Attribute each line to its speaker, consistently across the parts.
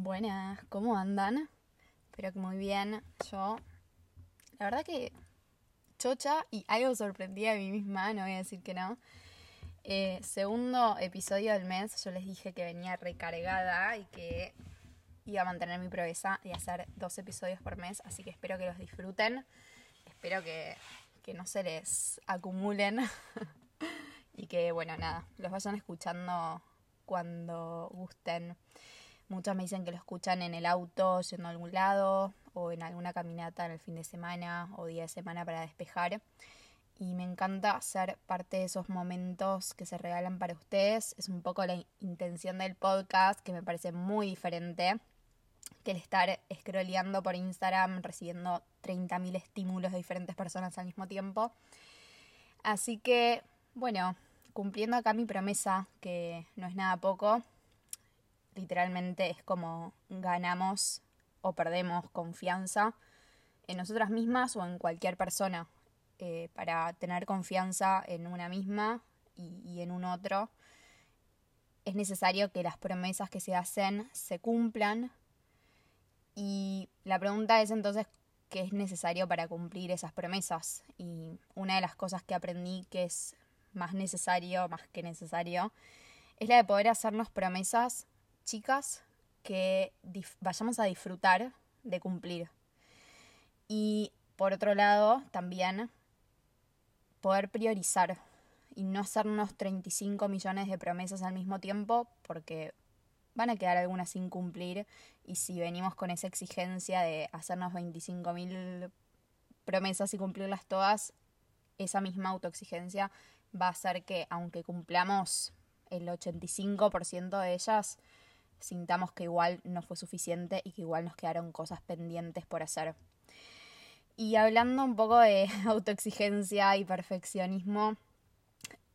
Speaker 1: Buenas, ¿cómo andan? Espero que muy bien. Yo, la verdad que chocha y algo sorprendida de mí misma, no voy a decir que no. Eh, segundo episodio del mes, yo les dije que venía recargada y que iba a mantener mi promesa de hacer dos episodios por mes, así que espero que los disfruten. Espero que, que no se les acumulen y que, bueno, nada, los vayan escuchando cuando gusten. Muchos me dicen que lo escuchan en el auto, yendo a algún lado, o en alguna caminata en el fin de semana o día de semana para despejar. Y me encanta ser parte de esos momentos que se regalan para ustedes. Es un poco la intención del podcast, que me parece muy diferente que el estar scrolleando por Instagram, recibiendo 30.000 estímulos de diferentes personas al mismo tiempo. Así que, bueno, cumpliendo acá mi promesa, que no es nada poco, literalmente es como ganamos o perdemos confianza en nosotras mismas o en cualquier persona. Eh, para tener confianza en una misma y, y en un otro, es necesario que las promesas que se hacen se cumplan. Y la pregunta es entonces, ¿qué es necesario para cumplir esas promesas? Y una de las cosas que aprendí que es más necesario, más que necesario, es la de poder hacernos promesas chicas que vayamos a disfrutar de cumplir. Y por otro lado, también poder priorizar y no hacernos 35 millones de promesas al mismo tiempo porque van a quedar algunas sin cumplir y si venimos con esa exigencia de hacernos 25 mil promesas y cumplirlas todas, esa misma autoexigencia va a hacer que aunque cumplamos el 85% de ellas, sintamos que igual no fue suficiente y que igual nos quedaron cosas pendientes por hacer. Y hablando un poco de autoexigencia y perfeccionismo,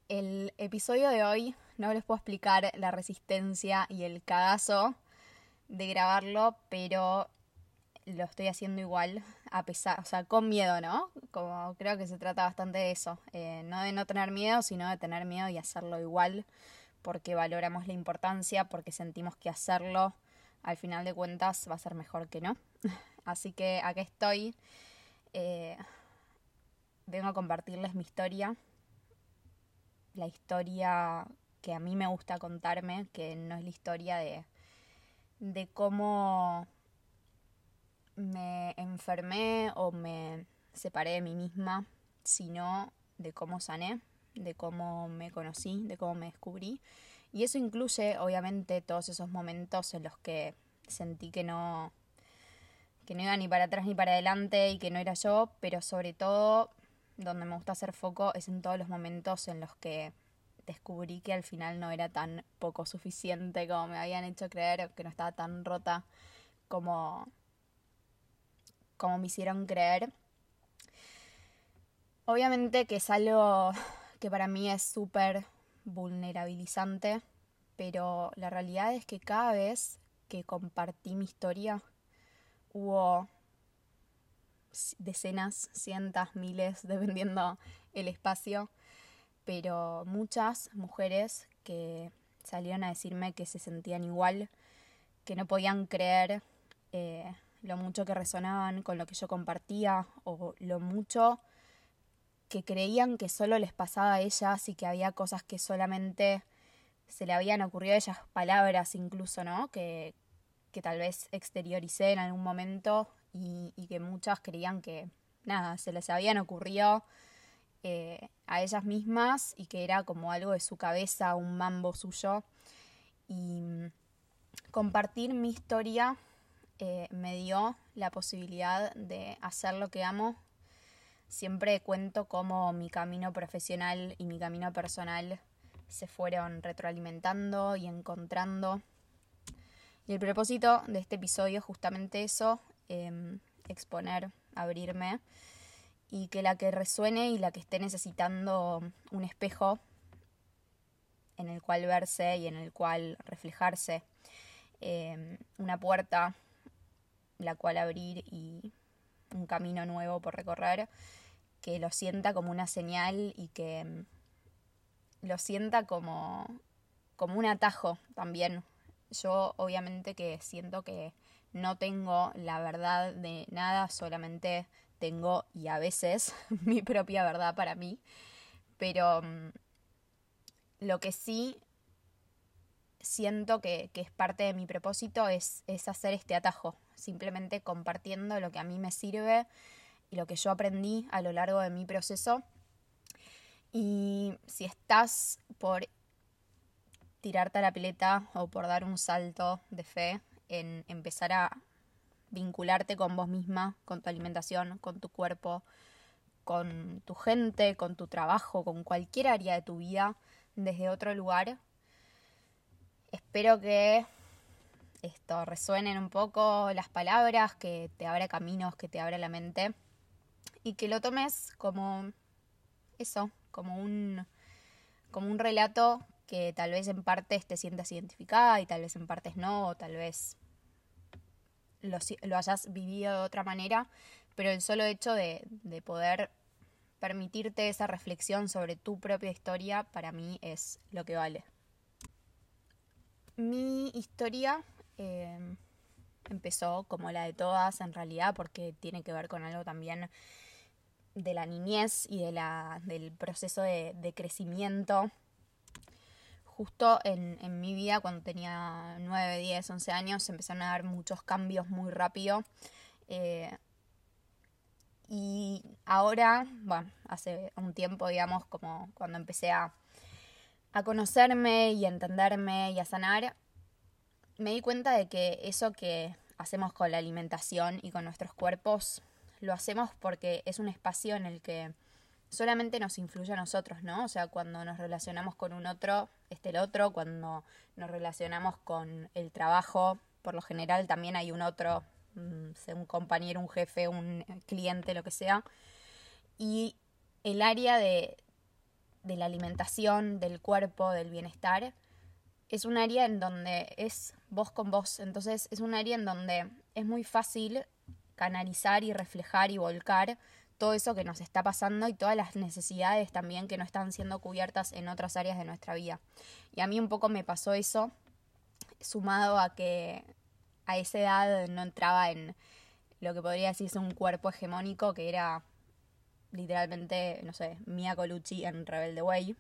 Speaker 1: el episodio de hoy no les puedo explicar la resistencia y el cagazo de grabarlo, pero lo estoy haciendo igual, a pesar, o sea, con miedo, ¿no? Como creo que se trata bastante de eso, eh, no de no tener miedo, sino de tener miedo y hacerlo igual, porque valoramos la importancia, porque sentimos que hacerlo, al final de cuentas, va a ser mejor que no. Así que aquí estoy, eh, vengo a compartirles mi historia, la historia que a mí me gusta contarme, que no es la historia de, de cómo me enfermé o me separé de mí misma, sino de cómo sané, de cómo me conocí, de cómo me descubrí. Y eso incluye, obviamente, todos esos momentos en los que sentí que no, que no iba ni para atrás ni para adelante y que no era yo, pero sobre todo donde me gusta hacer foco es en todos los momentos en los que descubrí que al final no era tan poco suficiente como me habían hecho creer, que no estaba tan rota como como me hicieron creer. Obviamente que es algo que para mí es súper vulnerabilizante, pero la realidad es que cada vez que compartí mi historia hubo decenas, cientos, miles, dependiendo el espacio, pero muchas mujeres que salieron a decirme que se sentían igual, que no podían creer eh, lo mucho que resonaban con lo que yo compartía o lo mucho que creían que solo les pasaba a ellas y que había cosas que solamente se le habían ocurrido a ellas, palabras incluso, ¿no? Que, que tal vez exterioricé en algún momento y, que muchas creían que, nada, se les habían ocurrido eh, a ellas mismas y que era como algo de su cabeza, un mambo suyo. Y mm, compartir mi historia eh, me dio la posibilidad de hacer lo que amo. Siempre cuento cómo mi camino profesional y mi camino personal se fueron retroalimentando y encontrando. Y el propósito de este episodio es justamente eso, em, exponer, abrirme y que la que resuene y la que esté necesitando un espejo en el cual verse y en el cual reflejarse, em, una puerta la cual abrir y un camino nuevo por recorrer, que lo sienta como una señal y que mm, lo sienta como, como un atajo también. yo obviamente que siento que no tengo la verdad de nada, solamente tengo y a veces mi propia verdad para mí. Pero mm, lo que sí siento que, es parte de mi propósito es, es hacer este atajo, simplemente compartiendo lo que a mí me sirve y lo que yo aprendí a lo largo de mi proceso. Y si estás por tirarte a la pileta o por dar un salto de fe en empezar a vincularte con vos misma, con tu alimentación, con tu cuerpo, con tu gente, con tu trabajo, con cualquier área de tu vida desde otro lugar. Espero que esto resuenen un poco las palabras, que te abra caminos, que te abra la mente y que lo tomes como eso, como un como un relato que tal vez en partes te sientas identificada y tal vez en partes no, o tal vez lo, lo hayas vivido de otra manera, pero el solo hecho de, de, poder permitirte esa reflexión sobre tu propia historia para mí es lo que vale. Mi historia eh, empezó como la de todas en realidad porque tiene que ver con algo también de la niñez y de la, del proceso de, de crecimiento justo en, en, mi vida, cuando tenía 9, 10, 11 años, empezaron a dar muchos cambios muy rápido. Eh, y ahora, bueno, hace un tiempo, digamos, como cuando empecé a, a conocerme y a entenderme y a sanar, me di cuenta de que eso que hacemos con la alimentación y con nuestros cuerpos, lo hacemos porque es un espacio en el que solamente nos influye a nosotros, ¿no? O sea, cuando nos relacionamos con un otro, este el otro, cuando nos relacionamos con el trabajo, por lo general también hay un otro, mm, un compañero, un jefe, un cliente, lo que sea. Y el área de, de la alimentación, del cuerpo, del bienestar, es un área en donde es vos con vos. Entonces es un área en donde es muy fácil canalizar y reflejar y volcar todo eso que nos está pasando y todas las necesidades también que no están siendo cubiertas en otras áreas de nuestra vida. Y a mí un poco me pasó eso, sumado a que a esa edad no entraba en lo que podría decirse un cuerpo hegemónico, que era literalmente, no sé, Mia Colucci en Rebelde Way,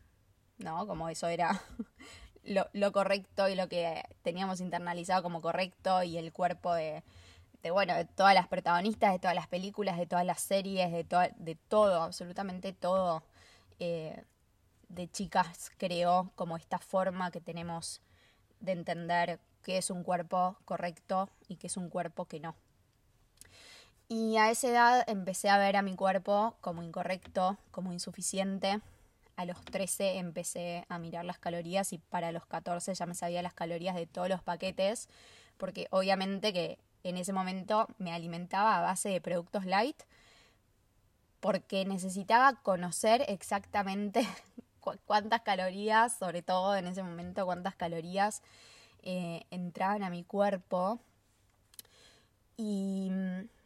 Speaker 1: ¿no? Como eso era lo, lo correcto y lo que teníamos internalizado como correcto y el cuerpo de de, bueno, de todas las protagonistas, de todas las películas, de todas las series, de, de todo, absolutamente todo, eh, de chicas creó como esta forma que tenemos de entender qué es un cuerpo correcto y qué es un cuerpo que no. Y a esa edad empecé a ver a mi cuerpo como incorrecto, como insuficiente. A los 13 empecé a mirar las calorías y para los 14 ya me sabía las calorías de todos los paquetes, porque obviamente que en ese momento me alimentaba a base de productos light porque necesitaba conocer exactamente cuántas calorías, sobre todo en ese momento, cuántas calorías eh, entraban a mi cuerpo. Y,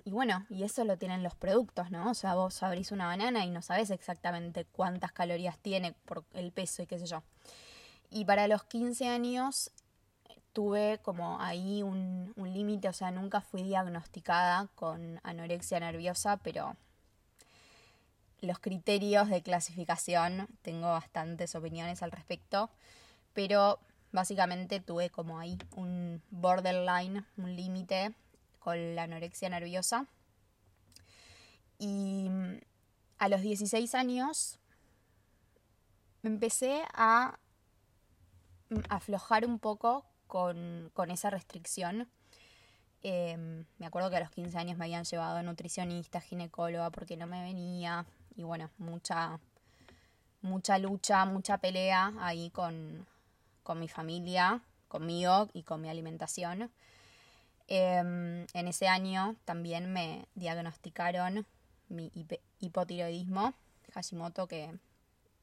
Speaker 1: y, bueno, y eso lo tienen los productos, ¿no? O sea, vos abrís una banana y no sabes exactamente cuántas calorías tiene por el peso y qué sé yo. Y para los 15 años tuve como ahí un, límite, o sea, nunca fui diagnosticada con anorexia nerviosa, pero los criterios de clasificación, tengo bastantes opiniones al respecto, pero básicamente tuve como ahí un borderline, un límite con la anorexia nerviosa. Y a los 16 años empecé a aflojar un poco con, con esa restricción. Em, me acuerdo que a los 15 años me habían llevado nutricionista, ginecóloga, porque no me venía. Y bueno, mucha, mucha lucha, mucha pelea ahí con, con mi familia, conmigo y con mi alimentación. Em, en ese año también me diagnosticaron mi hipotiroidismo, Hashimoto, que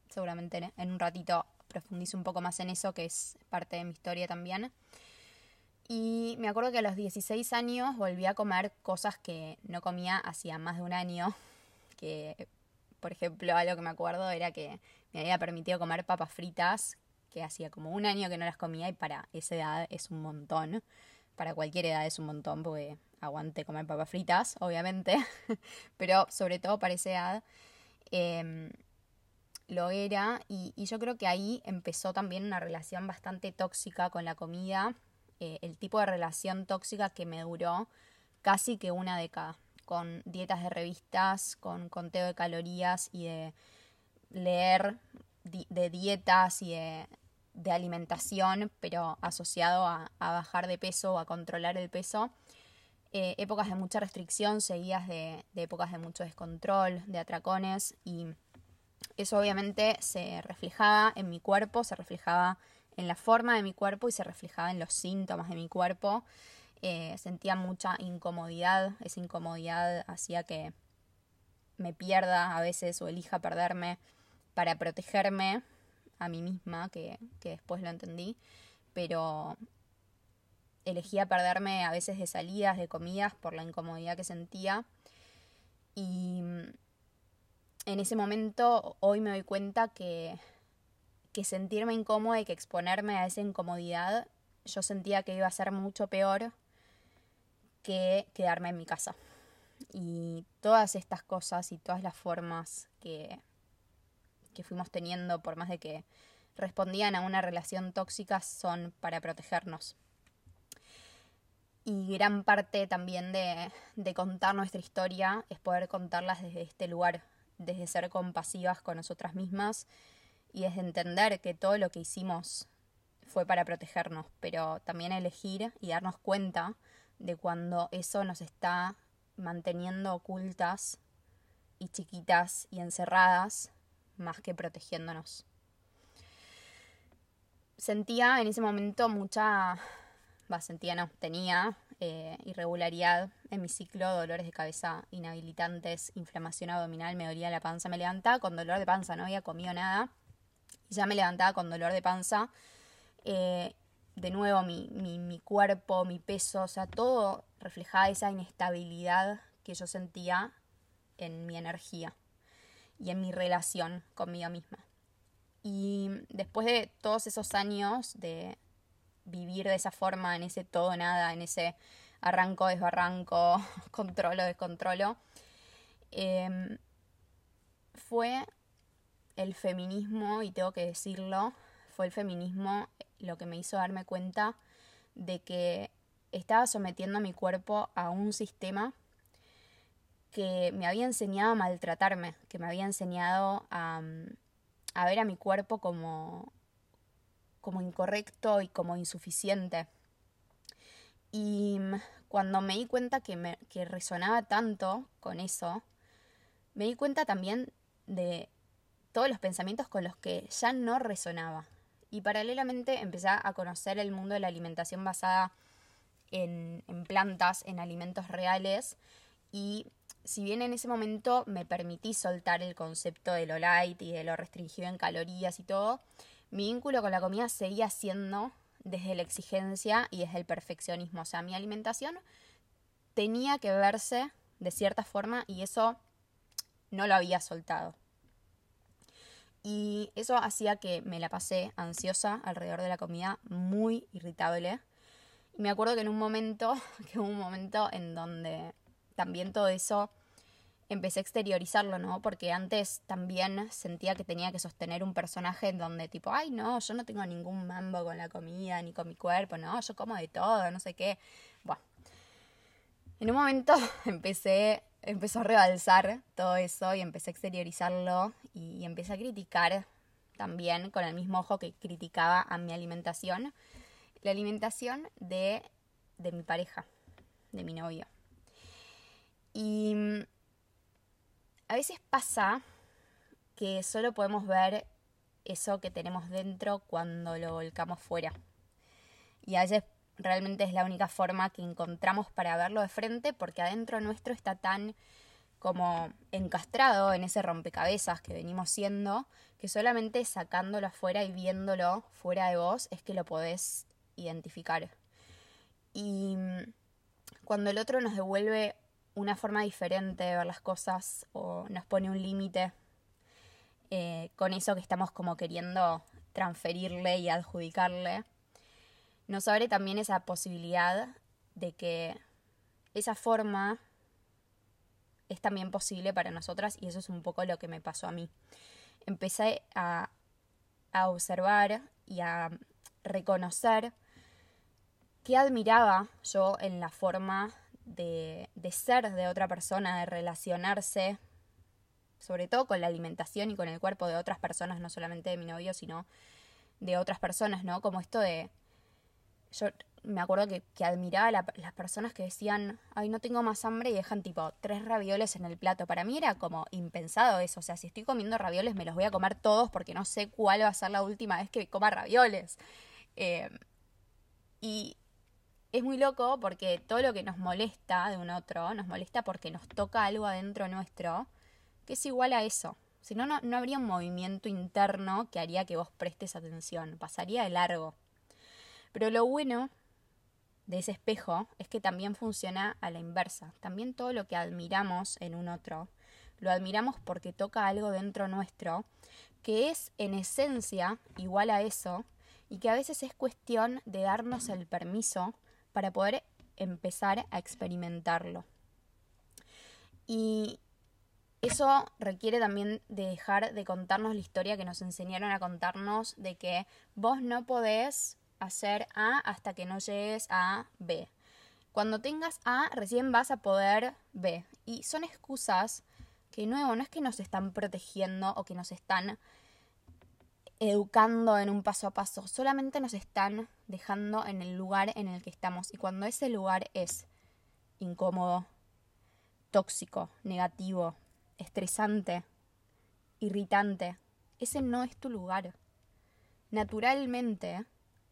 Speaker 1: seguramente en un ratito profundizo un poco más en eso, que es parte de mi historia también. Y me acuerdo que a los 16 años volví a comer cosas que no comía hacía más de un año. Que, por ejemplo, algo que me acuerdo era que me había permitido comer papas fritas, que hacía como un año que no las comía y para esa edad es un montón. Para cualquier edad es un montón porque aguante comer papas fritas, obviamente, pero sobre todo para esa edad em, lo era y, yo creo que ahí empezó también una relación bastante tóxica con la comida, eh, el tipo de relación tóxica que me duró casi que una década, con dietas de revistas, con conteo de calorías y de leer de dietas y de, alimentación, pero asociado a, bajar de peso o a controlar el peso. Eh, épocas de mucha restricción seguidas de, de épocas de mucho descontrol, de atracones y eso obviamente se reflejaba en mi cuerpo, se reflejaba en la forma de mi cuerpo y se reflejaba en los síntomas de mi cuerpo. Eh, sentía mucha incomodidad, esa incomodidad hacía que me pierda a veces o elija perderme para protegerme a mí misma, que, que después lo entendí, pero elegía perderme a veces de salidas, de comidas, por la incomodidad que sentía. Y en ese momento, hoy me doy cuenta que, que sentirme incómoda y que exponerme a esa incomodidad, yo sentía que iba a ser mucho peor que quedarme en mi casa. Y todas estas cosas y todas las formas que, que fuimos teniendo, por más de que respondían a una relación tóxica, son para protegernos. Y gran parte también de, de contar nuestra historia es poder contarlas desde este lugar, desde ser compasivas con nosotras mismas y desde entender que todo lo que hicimos fue para protegernos, pero también elegir y darnos cuenta de cuando eso nos está manteniendo ocultas y chiquitas y encerradas más que protegiéndonos. Sentía en ese momento mucha, va, sentía no, tenía eh, irregularidad en mi ciclo, dolores de cabeza inhabilitantes, inflamación abdominal, me dolía la panza, me levantaba con dolor de panza, no había comido nada, y ya me levantaba con dolor de panza. Eh, de nuevo, mi, mi, mi cuerpo, mi peso, o sea, todo reflejaba esa inestabilidad que yo sentía en mi energía y en mi relación conmigo misma. Y después de todos esos años de vivir de esa forma, en ese todo nada, en ese arranco, desbarranco, controlo, descontrolo, em, fue el feminismo, y tengo que decirlo, fue el feminismo lo que me hizo darme cuenta de que estaba sometiendo a mi cuerpo a un sistema que me había enseñado a maltratarme, que me había enseñado a, a ver a mi cuerpo como, como incorrecto y como insuficiente. Y cuando me di cuenta que, me, que resonaba tanto con eso, me di cuenta también de todos los pensamientos con los que ya no resonaba. Y paralelamente empecé a conocer el mundo de la alimentación basada en, en plantas, en alimentos reales. Y si bien en ese momento me permití soltar el concepto de lo light y de lo restringido en calorías y todo, mi vínculo con la comida seguía siendo desde la exigencia y desde el perfeccionismo. O sea, mi alimentación tenía que verse de cierta forma y eso no lo había soltado. Y eso hacía que me la pasé ansiosa alrededor de la comida, muy irritable. Y me acuerdo que en un momento, que hubo un momento en donde también todo eso empecé a exteriorizarlo, ¿no? Porque antes también sentía que tenía que sostener un personaje en donde tipo, ay, no, yo no tengo ningún mambo con la comida ni con mi cuerpo, no, yo como de todo, no sé qué. Bueno, en un momento empecé empezó a rebalsar todo eso y empecé a exteriorizarlo y, empecé a criticar también con el mismo ojo que criticaba a mi alimentación, la alimentación de, de mi pareja, de mi novio. Y a veces pasa que solo podemos ver eso que tenemos dentro cuando lo volcamos fuera. Y a veces realmente es la única forma que encontramos para verlo de frente porque adentro nuestro está tan como encastrado en ese rompecabezas que venimos siendo, que solamente sacándolo afuera y viéndolo fuera de vos es que lo podés identificar. Y mm, cuando el otro nos devuelve una forma diferente de ver las cosas o nos pone un límite eh, con eso que estamos como queriendo transferirle y adjudicarle, nos abre también esa posibilidad de que esa forma es también posible para nosotras y eso es un poco lo que me pasó a mí. Empecé a, a observar y a reconocer qué admiraba yo en la forma de, de ser de otra persona, de relacionarse, sobre todo con la alimentación y con el cuerpo de otras personas, no solamente de mi novio, sino de otras personas, ¿no? Como esto de... Yo me acuerdo que, admiraba las personas que decían, ay, no tengo más hambre y dejan tipo tres ravioles en el plato. Para mí era como impensado eso. O sea, si estoy comiendo ravioles me los voy a comer todos porque no sé cuál va a ser la última vez que coma ravioles. Eh, y es muy loco porque todo lo que nos molesta de un otro, nos molesta porque nos toca algo adentro nuestro que es igual a eso. Si no, no habría un movimiento interno que haría que vos prestes atención. Pasaría de largo. Pero lo bueno de ese espejo es que también funciona a la inversa. También todo lo que admiramos en un otro, lo admiramos porque toca algo dentro nuestro que es en esencia igual a eso y que a veces es cuestión de darnos el permiso para poder empezar a experimentarlo. Y eso requiere también de dejar de contarnos la historia que nos enseñaron a contarnos de que vos no podés hacer A hasta que no llegues a B. Cuando tengas A, recién vas a poder B. Y son excusas que, nuevo, no es que nos están protegiendo o que nos están educando en un paso a paso, solamente nos están dejando en el lugar en el que estamos. Y cuando ese lugar es incómodo, tóxico, negativo, estresante, irritante, ese no es tu lugar. Naturalmente,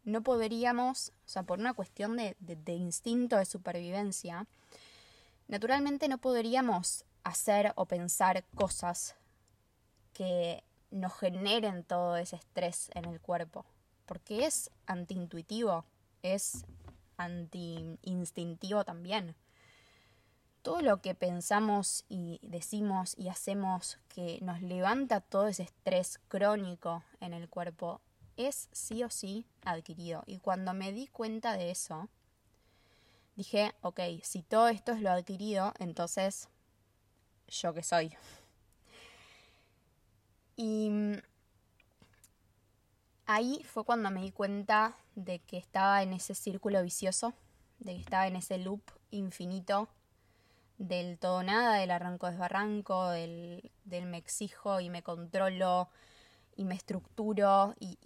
Speaker 1: no podríamos, o sea, por una cuestión de, instinto de supervivencia, naturalmente no podríamos hacer o pensar cosas que nos generen todo ese estrés en el cuerpo, porque es antiintuitivo, es anti-instintivo también. Todo lo que pensamos y decimos y hacemos que nos levanta todo ese estrés crónico en el cuerpo es sí o sí adquirido. Y cuando me di cuenta de eso, dije, ok, si todo esto es lo adquirido, entonces, ¿yo qué soy? Y ahí fue cuando me di cuenta de que estaba en ese círculo vicioso, de que estaba en ese loop infinito del todo nada, del arranco desbarranco, del, del me exijo y me controlo y me estructuro y,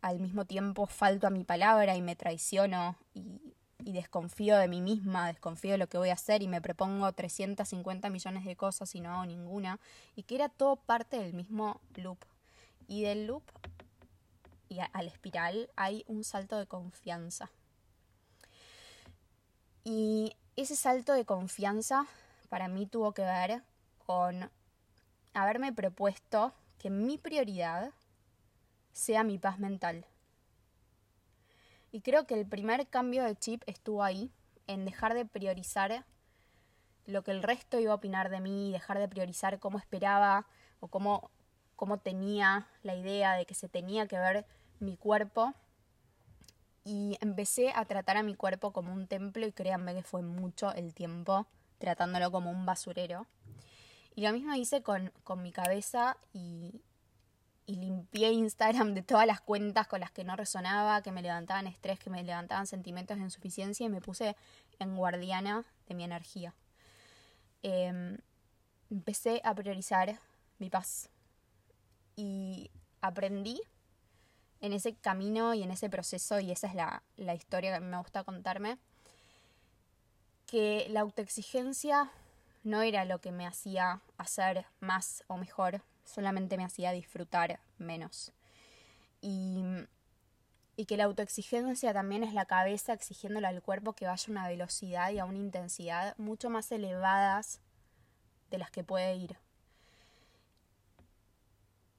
Speaker 1: al, mismo tiempo falto a mi palabra y me traiciono y, y, desconfío de mí misma, desconfío de lo que voy a hacer y me propongo 350 millones de cosas y no hago ninguna. Y que era todo parte del mismo loop. Y del loop y al espiral hay un salto de confianza. Y ese salto de confianza para mí tuvo que ver con haberme propuesto que mi prioridad sea mi paz mental. Y creo que el primer cambio de chip estuvo ahí, en dejar de priorizar lo que el resto iba a opinar de mí, dejar de priorizar cómo esperaba o cómo, cómo tenía la idea de que se tenía que ver mi cuerpo. Y empecé a tratar a mi cuerpo como un templo y créanme que fue mucho el tiempo tratándolo como un basurero. Y lo mismo hice con, mi cabeza y, y limpié Instagram de todas las cuentas con las que no resonaba, que me levantaban estrés, que me levantaban sentimientos de insuficiencia y me puse en guardiana de mi energía. Em, empecé a priorizar mi paz y aprendí en ese camino y en ese proceso, y esa es la, la historia que me gusta contarme, que la autoexigencia no era lo que me hacía hacer más o mejor, solamente me hacía disfrutar menos. Y, y que la autoexigencia también es la cabeza exigiéndole al cuerpo que vaya a una velocidad y a una intensidad mucho más elevadas de las que puede ir.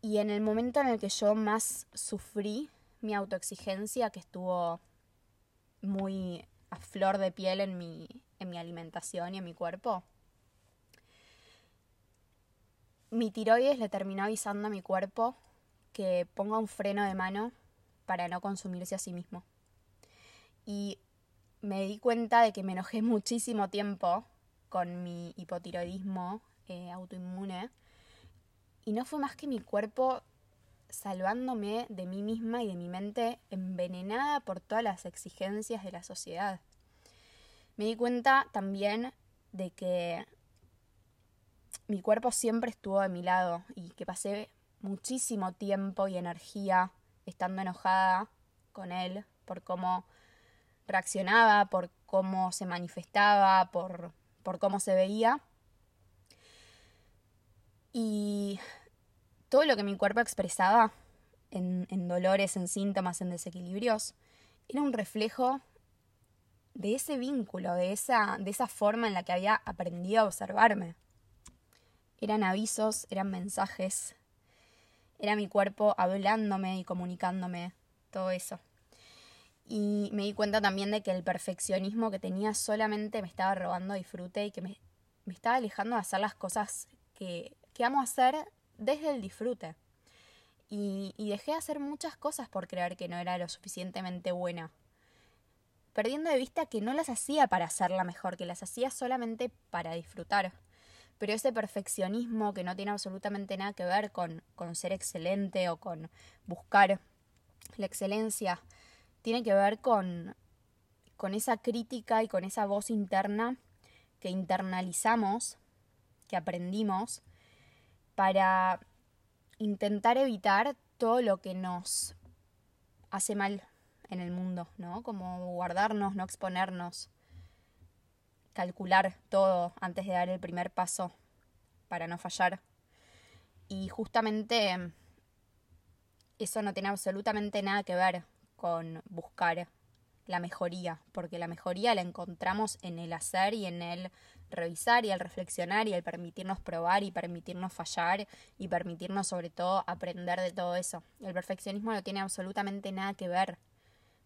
Speaker 1: Y en el momento en el que yo más sufrí mi autoexigencia, que estuvo muy a flor de piel en mi, en mi alimentación y en mi cuerpo, mi tiroides le terminó avisando a mi cuerpo que ponga un freno de mano para no consumirse a sí mismo. Y me di cuenta de que me enojé muchísimo tiempo con mi hipotiroidismo eh, autoinmune y no fue más que mi cuerpo salvándome de mí misma y de mi mente envenenada por todas las exigencias de la sociedad. Me di cuenta también de que mi cuerpo siempre estuvo de mi lado y que pasé muchísimo tiempo y energía estando enojada con él por cómo reaccionaba, por cómo se manifestaba, por, por cómo se veía. Y todo lo que mi cuerpo expresaba en, en dolores, en síntomas, en desequilibrios, era un reflejo de ese vínculo, de esa, de esa forma en la que había aprendido a observarme. Eran avisos, eran mensajes, era mi cuerpo hablándome y comunicándome, todo eso. Y me di cuenta también de que el perfeccionismo que tenía solamente me estaba robando disfrute y que me, estaba alejando de hacer las cosas que, que amo hacer desde el disfrute. Y, y dejé de hacer muchas cosas por creer que no era lo suficientemente buena. Perdiendo de vista que no las hacía para hacerla mejor, que las hacía solamente para disfrutar. Pero ese perfeccionismo que no tiene absolutamente nada que ver con, con ser excelente o con buscar la excelencia, tiene que ver con, con esa crítica y con esa voz interna que internalizamos, que aprendimos para intentar evitar todo lo que nos hace mal en el mundo, ¿no? Como guardarnos, no exponernos, calcular todo antes de dar el primer paso para no fallar. Y justamente eso no tiene absolutamente nada que ver con buscar la mejoría, porque la mejoría la encontramos en el hacer y en el revisar y el reflexionar y el permitirnos probar y permitirnos fallar y permitirnos sobre todo aprender de todo eso. El perfeccionismo no tiene absolutamente nada que ver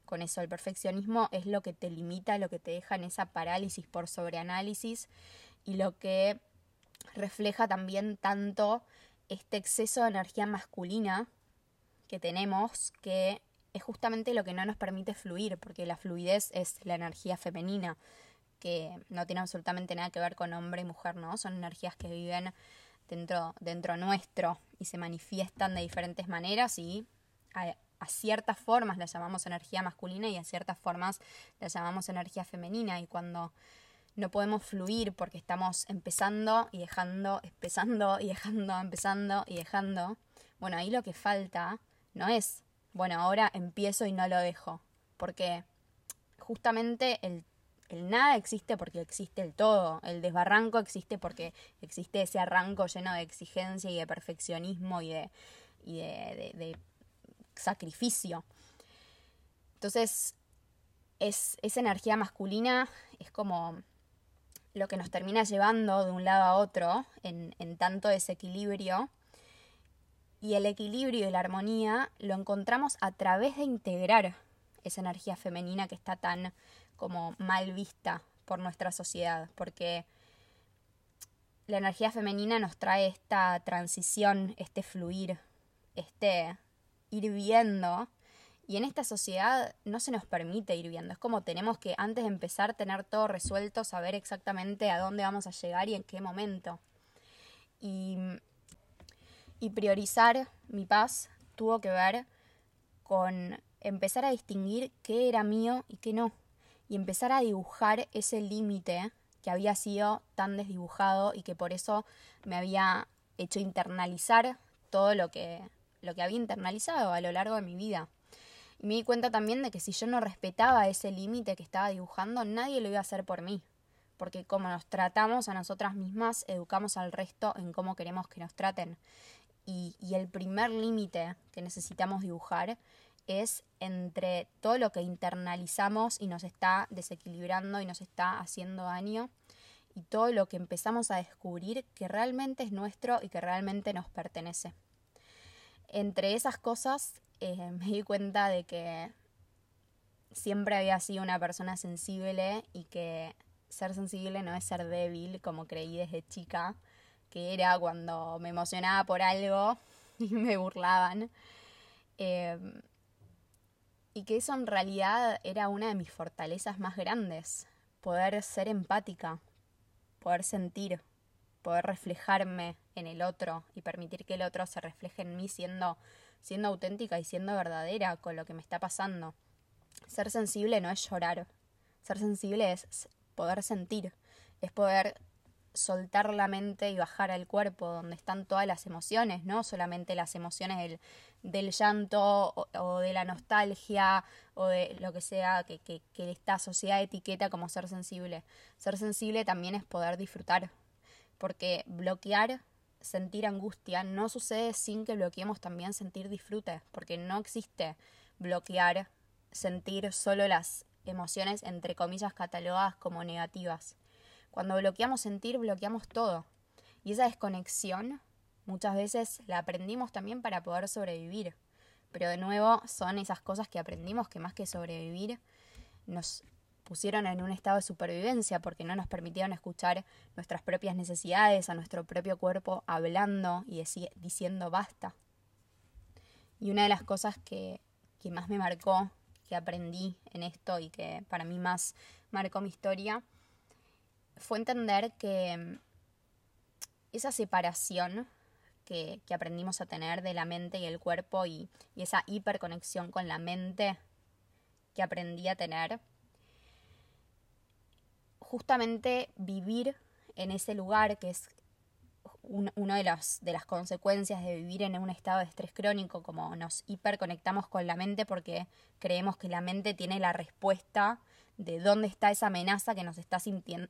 Speaker 1: con eso. El perfeccionismo es lo que te limita, lo que te deja en esa parálisis por sobreanálisis y lo que refleja también tanto este exceso de energía masculina que tenemos que es justamente lo que no nos permite fluir, porque la fluidez es la energía femenina, que no tiene absolutamente nada que ver con hombre y mujer, ¿no? Son energías que viven dentro, dentro nuestro y se manifiestan de diferentes maneras y a, ciertas formas las llamamos energía masculina y a ciertas formas las llamamos energía femenina. Y cuando no podemos fluir porque estamos empezando y dejando, empezando y dejando, empezando y dejando, bueno, ahí lo que falta no es bueno, ahora empiezo y no lo dejo. Porque justamente el, nada existe porque existe el todo. El desbarranco existe porque existe ese arranco lleno de exigencia y de perfeccionismo y de, sacrificio. Entonces, es, esa energía masculina es como lo que nos termina llevando de un lado a otro en, en tanto desequilibrio y el equilibrio y la armonía lo encontramos a través de integrar esa energía femenina que está tan como mal vista por nuestra sociedad, porque la energía femenina nos trae esta transición, este fluir, este ir viendo, y en esta sociedad no se nos permite ir viendo, es como tenemos que antes de empezar tener todo resuelto, saber exactamente a dónde vamos a llegar y en qué momento. Y y priorizar mi paz tuvo que ver con empezar a distinguir qué era mío y qué no. Y empezar a dibujar ese límite que había sido tan desdibujado y que por eso me había hecho internalizar todo lo que, lo que había internalizado a lo largo de mi vida. Y me di cuenta también de que si yo no respetaba ese límite que estaba dibujando, nadie lo iba a hacer por mí. Porque como nos tratamos a nosotras mismas, educamos al resto en cómo queremos que nos traten y, el primer límite que necesitamos dibujar es entre todo lo que internalizamos y nos está desequilibrando y nos está haciendo daño y todo lo que empezamos a descubrir que realmente es nuestro y que realmente nos pertenece. Entre esas cosas eh, me di cuenta de que siempre había sido una persona sensible y que ser sensible no es ser débil como creí desde chica, que era cuando me emocionaba por algo y me burlaban. Em, y que eso en realidad era una de mis fortalezas más grandes, poder ser empática, poder sentir, poder reflejarme en el otro y permitir que el otro se refleje en mí siendo, siendo auténtica y siendo verdadera con lo que me está pasando. Ser sensible no es llorar, ser sensible es poder sentir, es poder soltar la mente y bajar al cuerpo, donde están todas las emociones, no solamente las emociones del, llanto o, de la nostalgia o de lo que sea que, que, que esta sociedad etiqueta como ser sensible. Ser sensible también es poder disfrutar, porque bloquear sentir angustia no sucede sin que bloqueemos también sentir disfrute, porque no existe bloquear sentir solo las emociones entre comillas catalogadas como negativas. Cuando bloqueamos sentir, bloqueamos todo. Y esa desconexión muchas veces la aprendimos también para poder sobrevivir. Pero de nuevo son esas cosas que aprendimos que más que sobrevivir nos pusieron en un estado de supervivencia porque no nos permitieron escuchar nuestras propias necesidades, a nuestro propio cuerpo hablando y diciendo basta. Y una de las cosas que, que más me marcó, que aprendí en esto y que para mí más marcó mi historia, fue entender que mm, esa separación que, aprendimos a tener de la mente y el cuerpo y, y esa hiperconexión con la mente que aprendí a tener, justamente vivir en ese lugar que es una de, las, de las consecuencias de vivir en un estado de estrés crónico, como nos hiperconectamos con la mente porque creemos que la mente tiene la respuesta de dónde está esa amenaza que nos está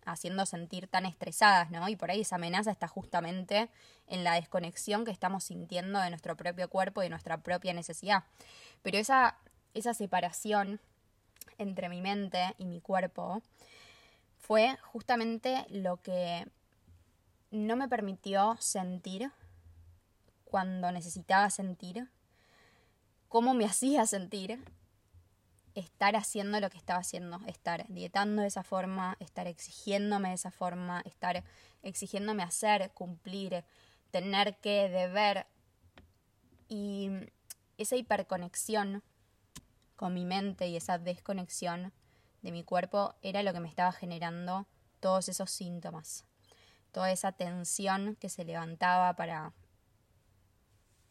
Speaker 1: haciendo sentir tan estresadas, ¿no? Y por ahí esa amenaza está justamente en la desconexión que estamos sintiendo de nuestro propio cuerpo y de nuestra propia necesidad. Pero esa, esa separación entre mi mente y mi cuerpo fue justamente lo que no me permitió sentir cuando necesitaba sentir, cómo me hacía sentir estar haciendo lo que estaba haciendo, estar dietando de esa forma, estar exigiéndome de esa forma, estar exigiéndome hacer, cumplir, tener que, deber. Y esa hiperconexión con mi mente y esa desconexión mi cuerpo era lo que me estaba generando todos esos síntomas, toda esa tensión que se levantaba para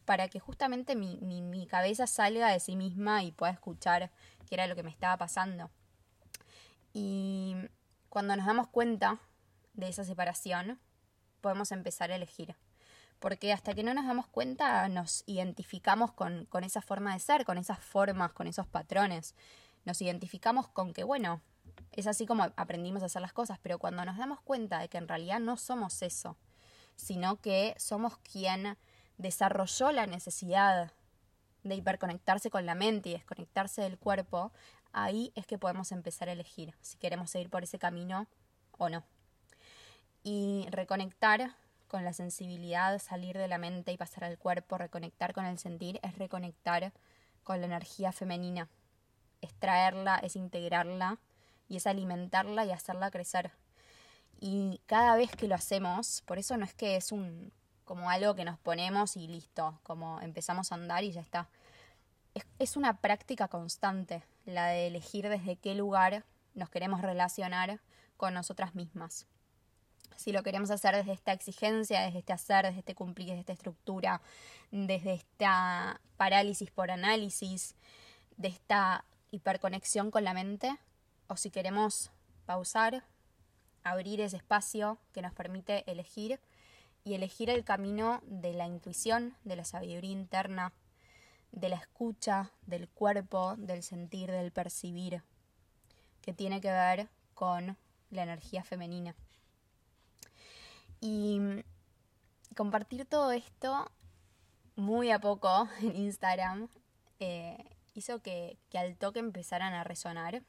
Speaker 1: para que justamente mi, mi, mi cabeza salga de sí misma y pueda escuchar qué era lo que me estaba pasando. Y cuando nos damos cuenta de esa separación, podemos empezar a elegir. Porque hasta que no nos damos cuenta nos identificamos con, con esa forma de ser, con esas formas, con esos patrones. Nos identificamos con que, bueno, es así como aprendimos a hacer las cosas, pero cuando nos damos cuenta de que en realidad no somos eso, sino que somos quien desarrolló la necesidad de hiperconectarse con la mente y desconectarse del cuerpo, ahí es que podemos empezar a elegir si queremos seguir por ese camino o no. Y reconectar con la sensibilidad, salir de la mente y pasar al cuerpo, reconectar con el sentir, es reconectar con la energía femenina. Es traerla, es integrarla y es alimentarla y hacerla crecer. Y cada vez que lo hacemos, por eso no es que es un como algo que nos ponemos y listo, como empezamos a andar y ya está. Es, una práctica constante la de elegir desde qué lugar nos queremos relacionar con nosotras mismas. Si lo queremos hacer desde esta exigencia, desde este hacer, desde este cumplir, desde esta estructura, desde esta parálisis por análisis, de esta hiperconexión con la mente, o si queremos pausar, abrir ese espacio que nos permite elegir y elegir el camino de la intuición, de la sabiduría interna, de la escucha, del cuerpo, del sentir, del percibir, que tiene que ver con la energía femenina. Y compartir todo esto muy a poco en Instagram eh, hizo que, que al toque empezaran a resonar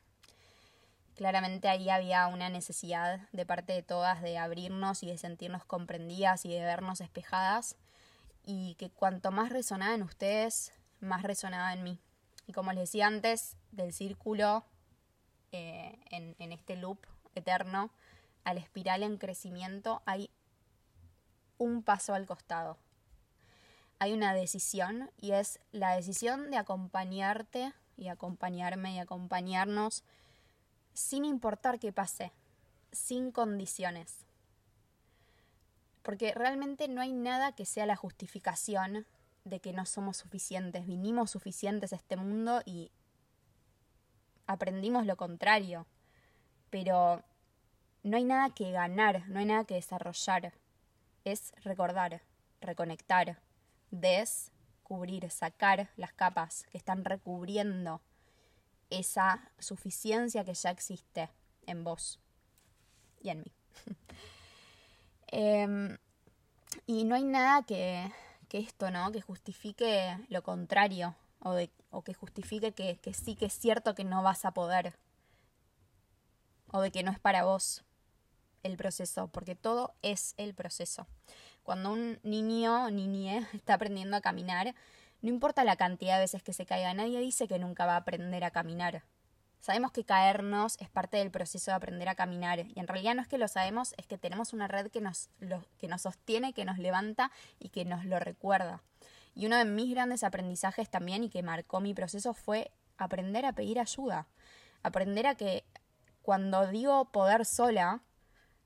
Speaker 1: Claramente ahí había una necesidad de parte de todas de abrirnos y de sentirnos comprendidas y de vernos espejadas y que cuanto más resonaba en ustedes, más resonaba en mí. Y como les decía antes, del círculo eh, en, en este loop eterno, al espiral en crecimiento, hay un paso al costado. Hay una decisión y es la decisión de acompañarte y acompañarme y acompañarnos sin importar qué pase, sin condiciones. Porque realmente no hay nada que sea la justificación de que no somos suficientes. Vinimos suficientes a este mundo y aprendimos lo contrario. Pero no hay nada que ganar, no hay nada que desarrollar. Es recordar, reconectar, descubrir, sacar las capas que están recubriendo esa suficiencia que ya existe en vos y en mí. Em, y no hay nada que, que, esto, ¿no? Que justifique lo contrario o, de, o que justifique que, que sí que es cierto que no vas a poder o de que no es para vos el proceso, porque todo es el proceso. Cuando un niño o niñe está aprendiendo a caminar, no importa la cantidad de veces que se caiga, nadie dice que nunca va a aprender a caminar. Sabemos que caernos es parte del proceso de aprender a caminar y en realidad no es que lo sabemos, es que tenemos una red que nos, que nos sostiene, que nos levanta y que nos lo recuerda. Y uno de mis grandes aprendizajes también y que marcó mi proceso fue aprender a pedir ayuda. Aprender a que cuando digo poder sola,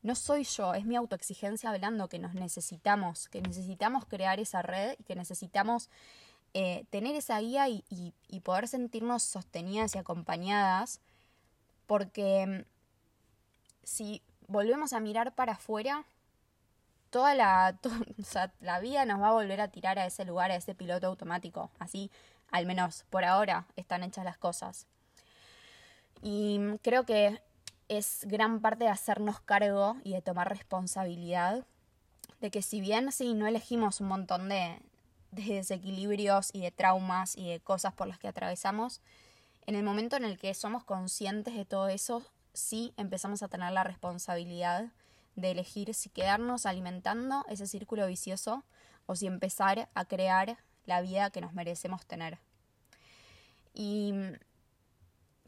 Speaker 1: no soy yo, es mi autoexigencia hablando que nos necesitamos, que necesitamos crear esa red y que necesitamos eh, tener esa guía y, poder sentirnos sostenidas y acompañadas, porque mm, si volvemos a mirar para afuera, toda la, la vida nos va a volver a tirar a ese lugar, a ese piloto automático. Así, al menos por ahora, están hechas las cosas. Y mm, creo que es gran parte de hacernos cargo y de tomar responsabilidad de que si bien sí no elegimos un montón de, de desequilibrios y de traumas y de cosas por las que atravesamos, en el momento en el que somos conscientes de todo eso, sí empezamos a tener la responsabilidad de elegir si quedarnos alimentando ese círculo vicioso o si empezar a crear la vida que nos merecemos tener. Y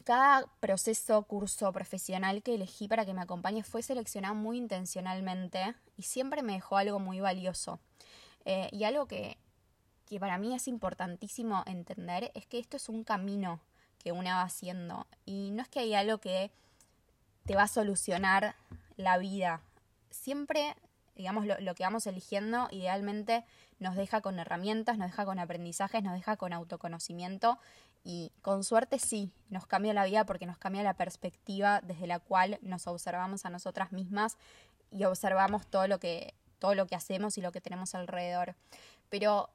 Speaker 1: cada proceso, curso profesional que elegí para que me acompañe fue seleccionado muy intencionalmente y siempre me dejó algo muy valioso. Eh, y algo que que para mí es importantísimo entender es que esto es un camino que una va haciendo y no es que hay algo que te va a solucionar la vida. Siempre, digamos, lo, lo, que vamos eligiendo idealmente nos deja con herramientas, nos deja con aprendizajes, nos deja con autoconocimiento y con suerte sí, nos cambia la vida porque nos cambia la perspectiva desde la cual nos observamos a nosotras mismas y observamos todo lo que, todo lo que hacemos y lo que tenemos alrededor. Pero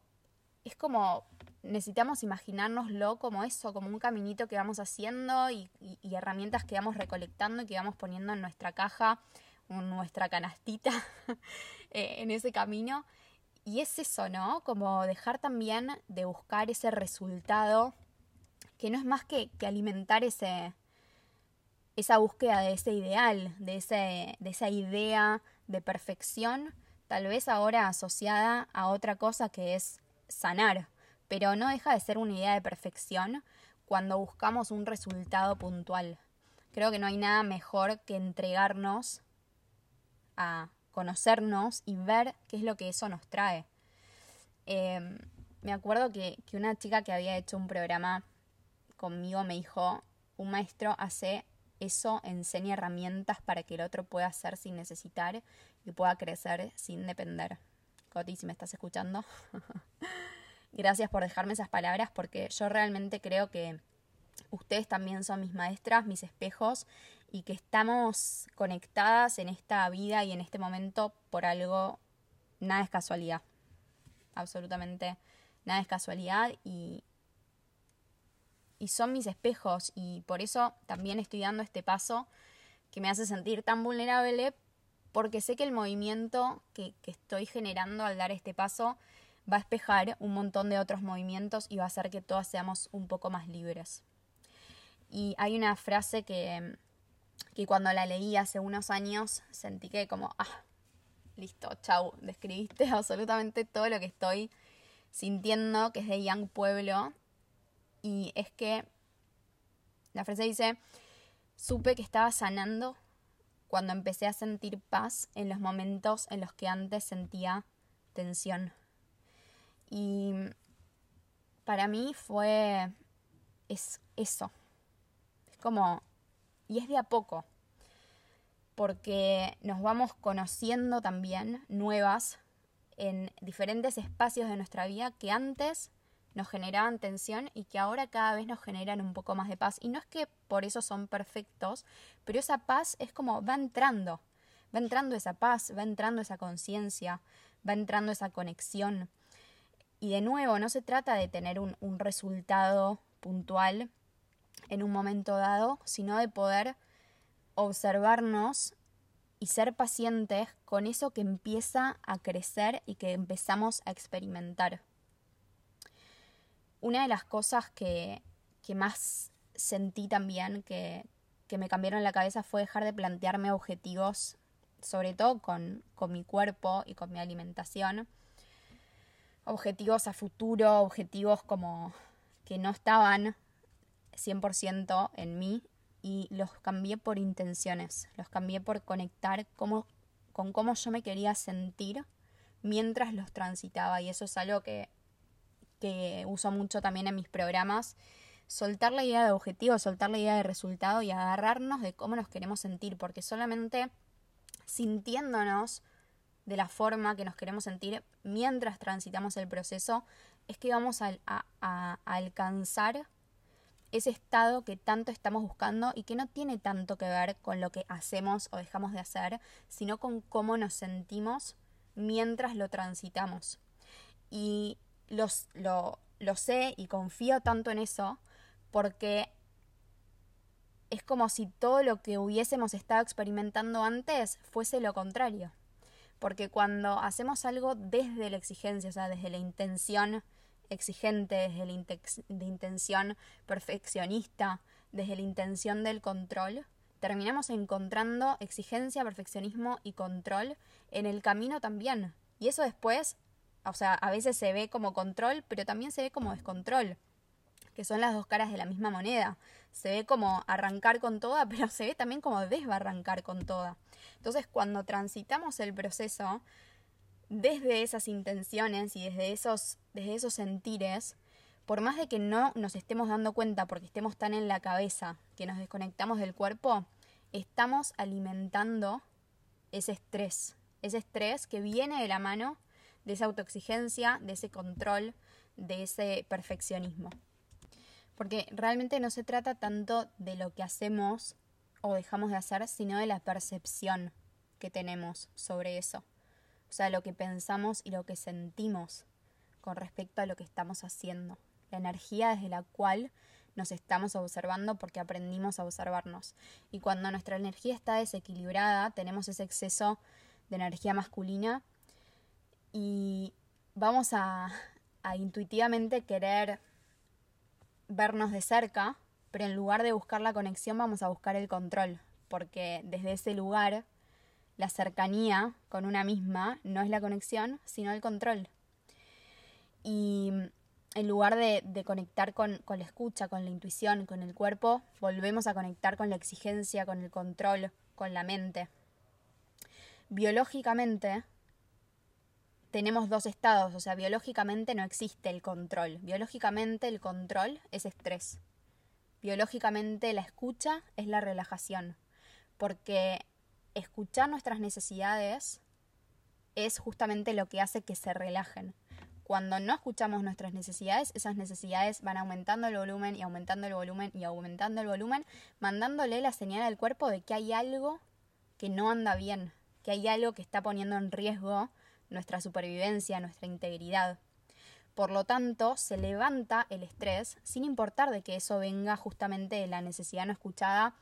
Speaker 1: es como necesitamos imaginárnoslo como eso, como un caminito que vamos haciendo y, herramientas que vamos recolectando y que vamos poniendo en nuestra caja, en nuestra canastita, eh, en ese camino. Y es eso, ¿no? Como dejar también de buscar ese resultado, que no es más que, alimentar ese, esa búsqueda de ese ideal, de, ese, de esa idea de perfección, tal vez ahora asociada a otra cosa que es sanar, pero no deja de ser una idea de perfección cuando buscamos un resultado puntual. Creo que no hay nada mejor que entregarnos a conocernos y ver qué es lo que eso nos trae. Em, me acuerdo que, que una chica que había hecho un programa conmigo me dijo, un maestro hace eso, enseña herramientas para que el otro pueda hacer sin necesitar y pueda crecer sin depender. Coti, si me estás escuchando. Gracias por dejarme esas palabras porque yo realmente creo que ustedes también son mis maestras, mis espejos y que estamos conectadas en esta vida y en este momento por algo, nada es casualidad. Absolutamente nada es casualidad y, y son mis espejos y por eso también estoy dando este paso que me hace sentir tan vulnerable porque sé que el movimiento que, estoy generando al dar este paso va a espejar un montón de otros movimientos y va a hacer que todas seamos un poco más libres. Y hay una frase que, que cuando la leí hace unos años sentí que como, ah, listo, chau, describiste absolutamente todo lo que estoy sintiendo, que es de Young Pueblo. Y es que la frase dice, supe que estaba sanando cuando empecé a sentir paz en los momentos en los que antes sentía tensión. Y para mí fue es eso. Es como, y es de a poco, porque nos vamos conociendo también nuevas en diferentes espacios de nuestra vida que antes nos generaban tensión y que ahora cada vez nos generan un poco más de paz. Y no es que por eso son perfectos, pero esa paz es como va entrando, va entrando esa paz, va entrando esa conciencia, va entrando esa conexión. Y de nuevo, no se trata de tener un, un resultado puntual en un momento dado, sino de poder observarnos y ser pacientes con eso que empieza a crecer y que empezamos a experimentar. Una de las cosas que, que más sentí también que, que, me cambiaron la cabeza fue dejar de plantearme objetivos, sobre todo con, con mi cuerpo y con mi alimentación. Objetivos a futuro, objetivos como que no estaban 100% en mí y los cambié por intenciones, los cambié por conectar con cómo yo me quería sentir mientras los transitaba y eso es algo que, que uso mucho también en mis programas, soltar la idea de objetivo, soltar la idea de resultado y agarrarnos de cómo nos queremos sentir, porque solamente sintiéndonos de la forma que nos queremos sentir mientras transitamos el proceso, es que vamos a, a, alcanzar ese estado que tanto estamos buscando y que no tiene tanto que ver con lo que hacemos o dejamos de hacer, sino con cómo nos sentimos mientras lo transitamos. Y lo, lo sé y confío tanto en eso porque es como si todo lo que hubiésemos estado experimentando antes fuese lo contrario. Porque cuando hacemos algo desde la exigencia, o sea, desde la intención exigente, desde la intención perfeccionista, desde la intención del control, terminamos encontrando exigencia, perfeccionismo y control en el camino también. Y eso después, o sea, a veces se ve como control, pero también se ve como descontrol, que son las dos caras de la misma moneda. Se ve como arrancar con toda, pero se ve también como desbarrancar con toda. Entonces, cuando transitamos el proceso, desde esas intenciones y desde esos, desde esos sentires, por más de que no nos estemos dando cuenta porque estemos tan en la cabeza que nos desconectamos del cuerpo, estamos alimentando ese estrés, ese estrés que viene de la mano de esa autoexigencia, de ese control, de ese perfeccionismo. Porque realmente no se trata tanto de lo que hacemos o dejamos de hacer, sino de la percepción que tenemos sobre eso o sea, lo que pensamos y lo que sentimos con respecto a lo que estamos haciendo, la energía desde la cual nos estamos observando porque aprendimos a observarnos. Y cuando nuestra energía está desequilibrada, tenemos ese exceso de energía masculina y vamos a, a intuitivamente querer vernos de cerca, pero en lugar de buscar la conexión vamos a buscar el control, porque desde ese lugar la cercanía con una misma no es la conexión, sino el control. Y en lugar de, conectar con, con, la escucha, con la intuición, con el cuerpo, volvemos a conectar con la exigencia, con el control, con la mente. Biológicamente tenemos dos estados, o sea, biológicamente no existe el control. Biológicamente el control es estrés. Biológicamente la escucha es la relajación, porque escuchar nuestras necesidades es justamente lo que hace que se relajen. Cuando no escuchamos nuestras necesidades, esas necesidades van aumentando el volumen y aumentando el volumen y aumentando el volumen, mandándole la señal al cuerpo de que hay algo que no anda bien, que hay algo que está poniendo en riesgo nuestra supervivencia, nuestra integridad. Por lo tanto, se levanta el estrés sin importar de que eso venga justamente de la necesidad no escuchada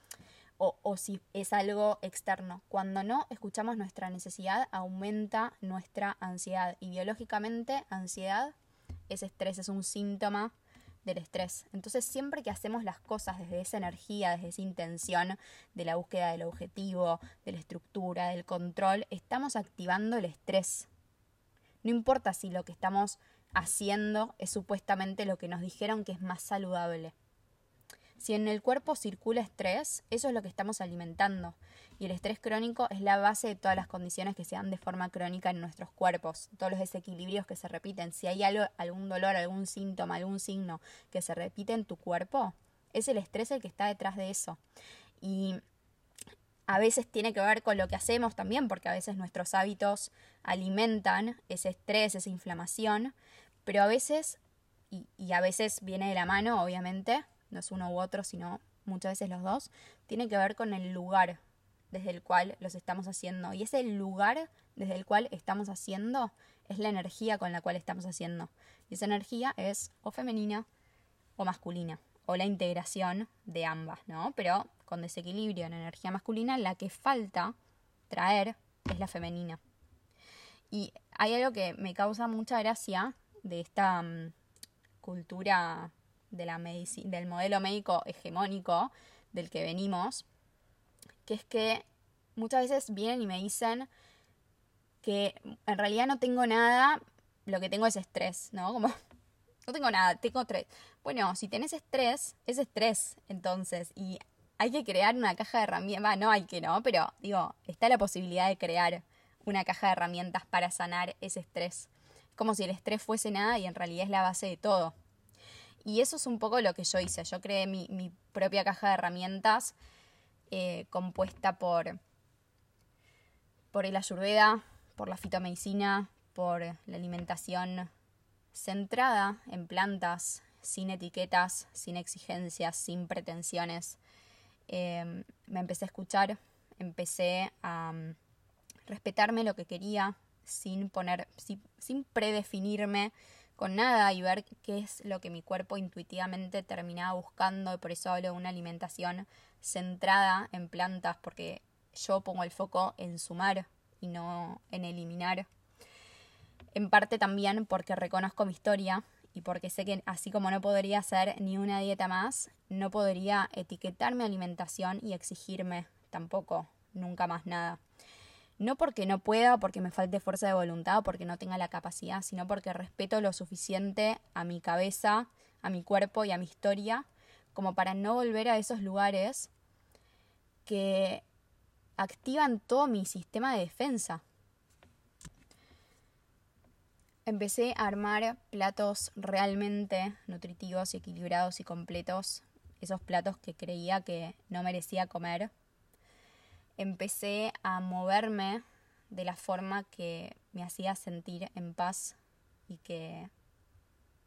Speaker 1: o, si es algo externo. Cuando no escuchamos nuestra necesidad, aumenta nuestra ansiedad. Y biológicamente, ansiedad es estrés, es un síntoma del estrés. Entonces, siempre que hacemos las cosas desde esa energía, desde esa intención de la búsqueda del objetivo, de la estructura, del control, estamos activando el estrés. No importa si lo que estamos haciendo es supuestamente lo que nos dijeron que es más saludable. Si en el cuerpo circula estrés, eso es lo que estamos alimentando. Y el estrés crónico es la base de todas las condiciones que se dan de forma crónica en nuestros cuerpos, todos los desequilibrios que se repiten. Si hay algo, algún dolor, algún síntoma, algún signo que se repite en tu cuerpo, es el estrés el que está detrás de eso. Y a veces tiene que ver con lo que hacemos también, porque a veces nuestros hábitos alimentan ese estrés, esa inflamación, pero a veces, y, y a veces viene de la mano, obviamente, no es uno u otro, sino muchas veces los dos, tiene que ver con el lugar desde el cual los estamos haciendo. Y ese lugar desde el cual estamos haciendo es la energía con la cual estamos haciendo. Y esa energía es o femenina o masculina, o la integración de ambas, ¿no? Pero con desequilibrio en energía masculina, la que falta traer es la femenina. Y hay algo que me causa mucha gracia de esta mm, cultura de la del modelo médico hegemónico del que venimos, que es que muchas veces vienen y me dicen que en realidad no tengo nada, lo que tengo es estrés, ¿no? Como, no tengo nada, tengo estrés. Bueno, si tenés estrés, es estrés, entonces, y hay que crear una caja de herramientas, no hay que no, pero digo, está la posibilidad de crear una caja de herramientas para sanar ese estrés. Como si el estrés fuese nada y en realidad es la base de todo. Y eso es un poco lo que yo hice. Yo creé mi, mi propia caja de herramientas eh, compuesta por, por el ayurveda, por la fitomedicina, por la alimentación centrada en plantas, sin etiquetas, sin exigencias, sin pretensiones. Em, me empecé a escuchar, empecé a um, respetarme lo que quería, sin poner, sin predefinirme con nada y ver qué es lo que mi cuerpo intuitivamente terminaba buscando y por eso hablo de una alimentación centrada en plantas porque yo pongo el foco en sumar y no en eliminar. En parte también porque reconozco mi historia y porque sé que así como no podría hacer ni una dieta más, no podría etiquetar mi alimentación y exigirme tampoco nunca más nada no porque no pueda, porque me falte fuerza de voluntad o porque no tenga la capacidad, sino porque respeto lo suficiente a mi cabeza, a mi cuerpo y a mi historia, como para no volver a esos lugares que activan todo mi sistema de defensa. Empecé a armar platos realmente nutritivos equilibrados y completos, esos platos que creía que no merecía comer empecé a moverme de la forma que me hacía sentir en paz y que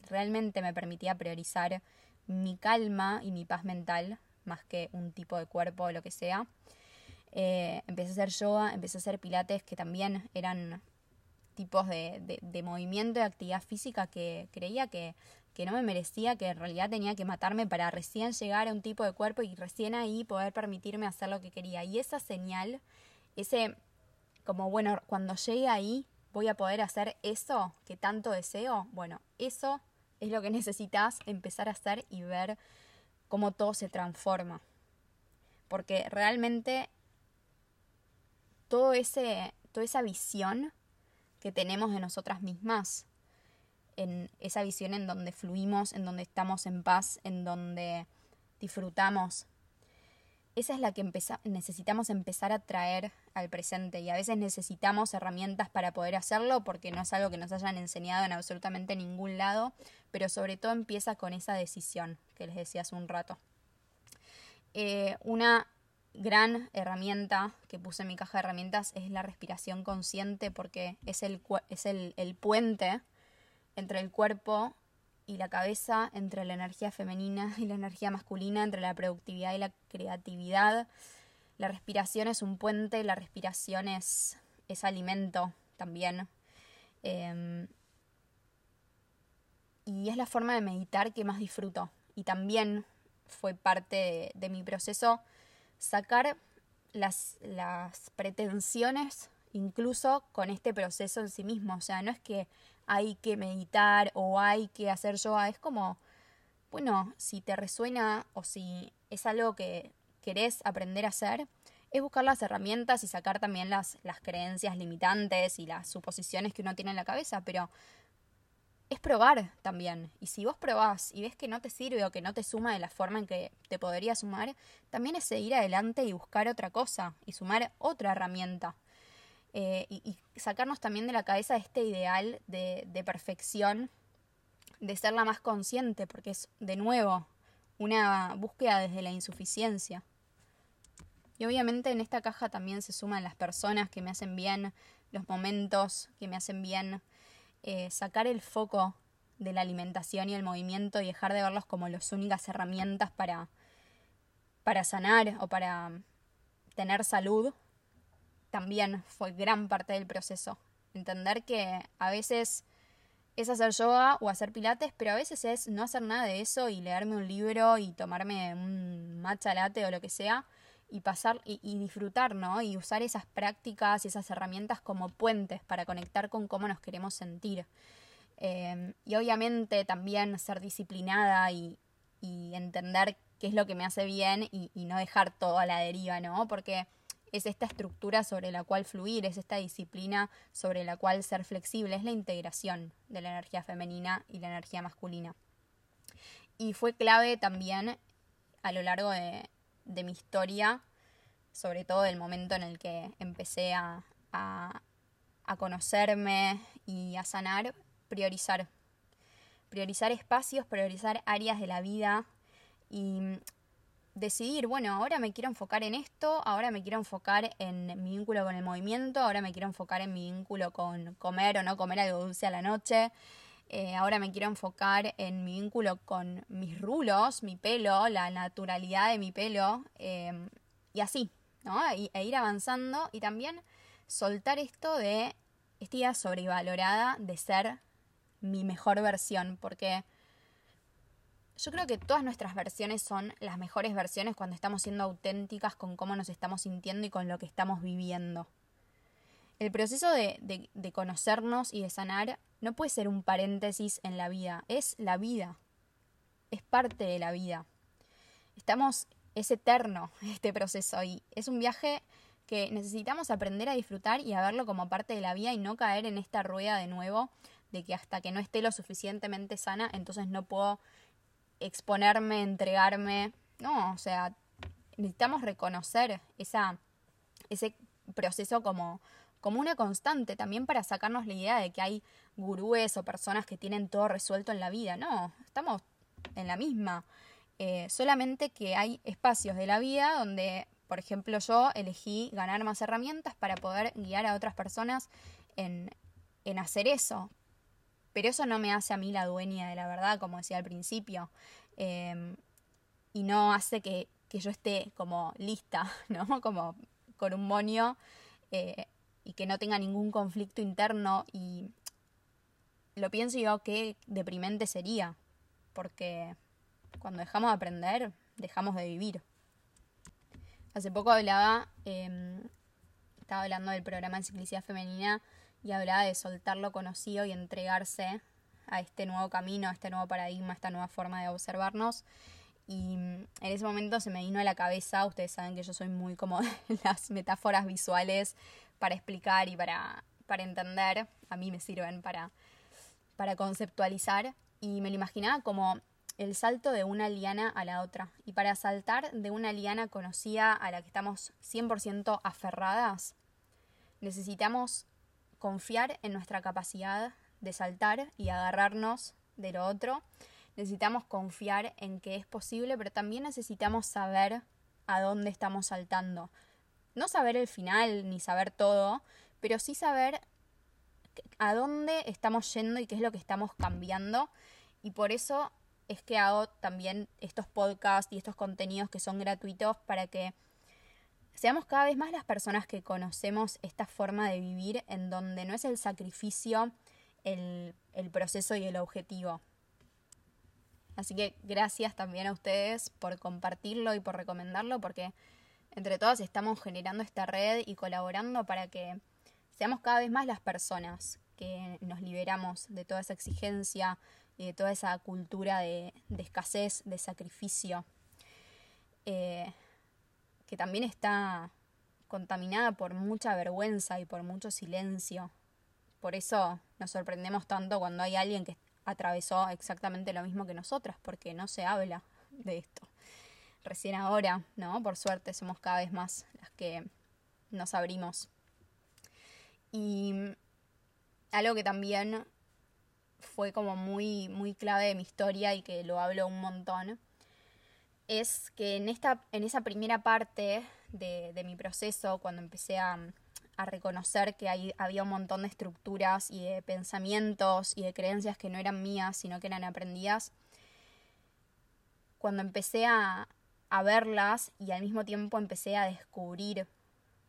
Speaker 1: realmente me permitía priorizar mi calma y mi paz mental más que un tipo de cuerpo o lo que sea. Eh, empecé a hacer yoga, empecé a hacer pilates que también eran tipos de, de, movimiento y actividad física que creía que que no me merecía, que en realidad tenía que matarme para recién llegar a un tipo de cuerpo y recién ahí poder permitirme hacer lo que quería. Y esa señal, ese como bueno, cuando llegue ahí voy a poder hacer eso que tanto deseo, bueno, eso es lo que necesitas empezar a hacer y ver cómo todo se transforma. Porque realmente todo ese, toda esa visión que tenemos de nosotras mismas en esa visión en donde fluimos, en donde estamos en paz, en donde disfrutamos. Esa es la que necesitamos empezar a traer al presente y a veces necesitamos herramientas para poder hacerlo porque no es algo que nos hayan enseñado en absolutamente ningún lado, pero sobre todo empieza con esa decisión que les decía hace un rato. Eh, una gran herramienta que puse en mi caja de herramientas es la respiración consciente porque es el, es el, el puente entre el cuerpo y la cabeza, entre la energía femenina y la energía masculina, entre la productividad y la creatividad. La respiración es un puente, la respiración es, es alimento también. Em, y es la forma de meditar que más disfruto. Y también fue parte de, mi proceso sacar las, las pretensiones incluso con este proceso en sí mismo. O sea, no es que hay que meditar o hay que hacer yoga. Es como, bueno, si te resuena o si es algo que querés aprender a hacer, es buscar las herramientas y sacar también las, las creencias limitantes y las suposiciones que uno tiene en la cabeza, pero es probar también. Y si vos probás y ves que no te sirve o que no te suma de la forma en que te podría sumar, también es seguir adelante y buscar otra cosa y sumar otra herramienta. Eh, y, sacarnos también de la cabeza este ideal de, de perfección, de ser la más consciente, porque es de nuevo una búsqueda desde la insuficiencia. Y obviamente en esta caja también se suman las personas que me hacen bien, los momentos que me hacen bien, eh, sacar el foco de la alimentación y el movimiento y dejar de verlos como las únicas herramientas para, para sanar o para tener salud, también fue gran parte del proceso. Entender que a veces es hacer yoga o hacer pilates, pero a veces es no hacer nada de eso y leerme un libro y tomarme un matcha latte o lo que sea y pasar y, disfrutar, ¿no? Y usar esas prácticas y esas herramientas como puentes para conectar con cómo nos queremos sentir. Em, y obviamente también ser disciplinada y, entender qué es lo que me hace bien y, y, no dejar todo a la deriva, ¿no? Porque es esta estructura sobre la cual fluir, es esta disciplina sobre la cual ser flexible, es la integración de la energía femenina y la energía masculina. Y fue clave también a lo largo de, de mi historia, sobre todo del momento en el que empecé a, a, conocerme y a sanar, priorizar. Priorizar espacios, priorizar áreas de la vida y decidir, bueno, ahora me quiero enfocar en esto, ahora me quiero enfocar en mi vínculo con el movimiento, ahora me quiero enfocar en mi vínculo con comer o no comer algo dulce a la noche, eh, ahora me quiero enfocar en mi vínculo con mis rulos, mi pelo, la naturalidad de mi pelo, em, y así, ¿no? e ir avanzando y también soltar esto de esta idea sobrevalorada de ser mi mejor versión, porque yo creo que todas nuestras versiones son las mejores versiones cuando estamos siendo auténticas con cómo nos estamos sintiendo y con lo que estamos viviendo. El proceso de, de conocernos y de sanar no puede ser un paréntesis en la vida, es la vida, es parte de la vida. Estamos, es eterno este proceso y es un viaje que necesitamos aprender a disfrutar y a verlo como parte de la vida y no caer en esta rueda de nuevo de que hasta que no esté lo suficientemente sana, entonces no puedo exponerme, entregarme. No, o sea, necesitamos reconocer esa, ese proceso como, como una constante también para sacarnos la idea de que hay gurúes o personas que tienen todo resuelto en la vida. No, estamos en la misma. Eh, solamente que hay espacios de la vida donde, por ejemplo, yo elegí ganar más herramientas para poder guiar a otras personas en, en hacer eso. Pero eso no me hace a mí la dueña de la verdad, como decía al principio. Em, y no hace que, que, yo esté como lista, ¿no? Como con un monio eh, y que no tenga ningún conflicto interno y lo pienso yo que deprimente sería, porque cuando dejamos de aprender, dejamos de vivir. Hace poco hablaba, em, estaba hablando del programa de ciclicidad femenina y hablaba de soltar lo conocido y entregarse a este nuevo camino, a este nuevo paradigma, a esta nueva forma de observarnos. Y en ese momento se me vino a la cabeza, ustedes saben que yo soy muy como las metáforas visuales para explicar y para, para entender, a mí me sirven para, para conceptualizar y me lo imaginaba como el salto de una liana a la otra. Y para saltar de una liana conocida a la que estamos 100% aferradas, necesitamos confiar en nuestra capacidad de saltar y agarrarnos de lo otro. Necesitamos confiar en que es posible, pero también necesitamos saber a dónde estamos saltando no saber el final ni saber todo, pero sí saber a dónde estamos yendo y qué es lo que estamos cambiando. Y por eso es que hago también estos podcasts y estos contenidos que son gratuitos para que seamos cada vez más las personas que conocemos esta forma de vivir en donde no es el sacrificio el, proceso y el objetivo. Así que gracias también a ustedes por compartirlo y por recomendarlo porque entre todas estamos generando esta red y colaborando para que seamos cada vez más las personas que nos liberamos de toda esa exigencia y de toda esa cultura de, escasez, de sacrificio, eh, que también está contaminada por mucha vergüenza y por mucho silencio. Por eso nos sorprendemos tanto cuando hay alguien que atravesó exactamente lo mismo que nosotras, porque no se habla de esto. Recién ahora, ¿no? Por suerte somos cada vez más las que nos abrimos. Y algo que también fue como muy, muy clave de mi historia y que lo hablo un montón, es que en, esta, en esa primera parte de, de mi proceso, cuando empecé a, a reconocer que hay, había un montón de estructuras y de pensamientos y de creencias que no eran mías, sino que eran aprendidas, cuando empecé a, a verlas y al mismo tiempo empecé a descubrir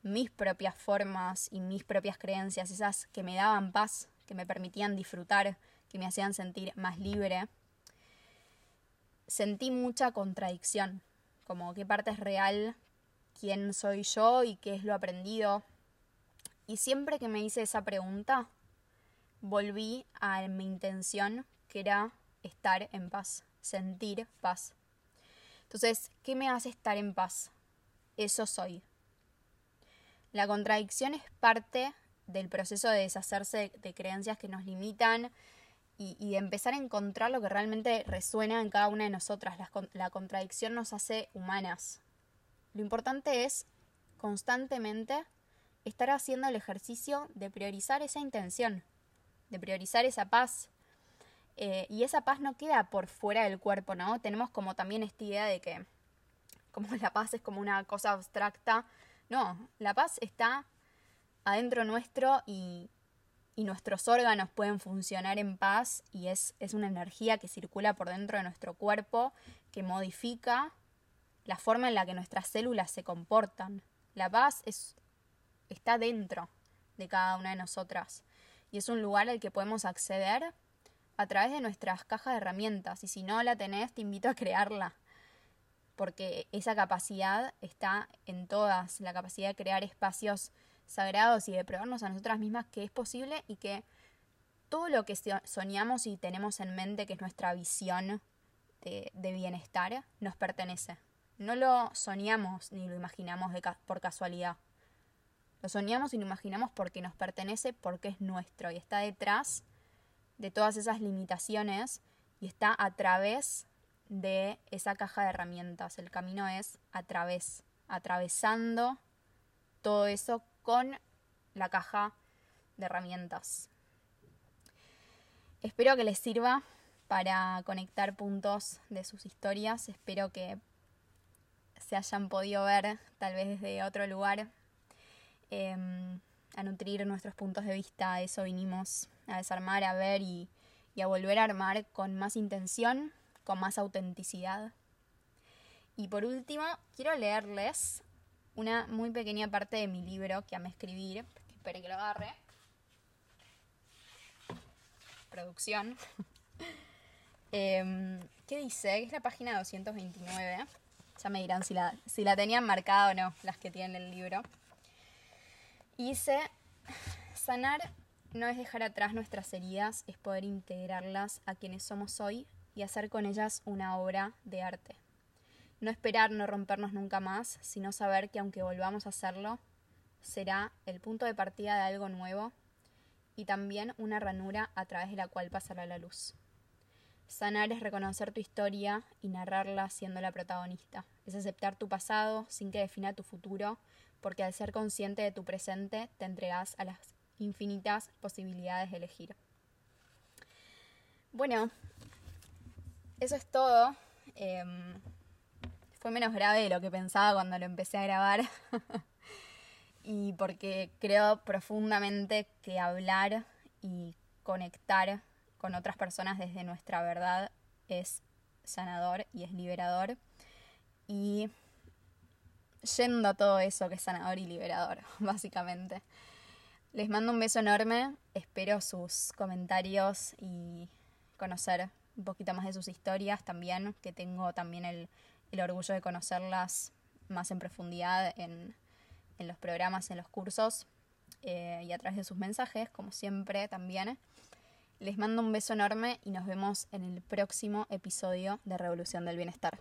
Speaker 1: mis propias formas y mis propias creencias, esas que me daban paz, que me permitían disfrutar, que me hacían sentir más libre, sentí mucha contradicción, como qué parte es real, quién soy yo y qué es lo aprendido, y siempre que me hice esa pregunta, volví a mi intención, que era estar en paz, sentir paz. Entonces, ¿qué me hace estar en paz? Eso soy. La contradicción es parte del proceso de deshacerse de creencias que nos limitan y, de empezar a encontrar lo que realmente resuena en cada una de nosotras. La, contradicción nos hace humanas. Lo importante es constantemente estar haciendo el ejercicio de priorizar esa intención, de priorizar esa paz. Eh, y esa paz no queda por fuera del cuerpo, ¿no? Tenemos como también esta idea de que como la paz es como una cosa abstracta. No, la paz está adentro nuestro y, y nuestros órganos pueden funcionar en paz y es, es una energía que circula por dentro de nuestro cuerpo que modifica la forma en la que nuestras células se comportan. La paz es está dentro de cada una de nosotras. Y es un lugar al que podemos acceder a través de nuestras cajas de herramientas. Y si no la tenés, te invito a crearla. Porque esa capacidad está en todas. La capacidad de crear espacios sagrados y de probarnos a nosotras mismas que es posible y que todo lo que soñamos y tenemos en mente, que es nuestra visión de, bienestar, nos pertenece. No lo soñamos ni lo imaginamos por casualidad. Lo soñamos y lo imaginamos porque nos pertenece, porque es nuestro y está detrás de todas esas limitaciones y está a través de esa caja de herramientas. El camino es a través, atravesando todo eso con la caja de herramientas. Espero que les sirva para conectar puntos de sus historias. Espero que se hayan podido ver tal vez desde otro lugar Em, a nutrir nuestros puntos de vista. A eso vinimos a desarmar, a ver y, y a volver a armar con más intención, con más autenticidad. Y por último, quiero leerles una muy pequeña parte de mi libro que amé escribir. Esperen que lo agarre. Producción. eh, ¿Qué dice? Es la página 229. Ya me dirán si la, si la tenían marcada o no, las que tienen el libro. Y dice, sanar no es dejar atrás nuestras heridas, es poder integrarlas a quienes somos hoy y hacer con ellas una obra de arte. No esperar no rompernos nunca más, sino saber que aunque volvamos a hacerlo, será el punto de partida de algo nuevo y también una ranura a través de la cual pasará la luz. Sanar es reconocer tu historia y narrarla siendo la protagonista. Es aceptar tu pasado sin que defina tu futuro porque al ser consciente de tu presente te entregas a las infinitas posibilidades de elegir. Bueno, eso es todo. Em, fue menos grave de lo que pensaba cuando lo empecé a grabar. y porque creo profundamente que hablar y conectar con otras personas desde nuestra verdad es sanador y es liberador. Y yendo a todo eso que es sanador y liberador, básicamente. Les mando un beso enorme, espero sus comentarios y conocer un poquito más de sus historias también, que tengo también el, orgullo de conocerlas más en profundidad en, los programas, en los cursos eh, y a través de sus mensajes, como siempre también. Les mando un beso enorme y nos vemos en el próximo episodio de Revolución del Bienestar.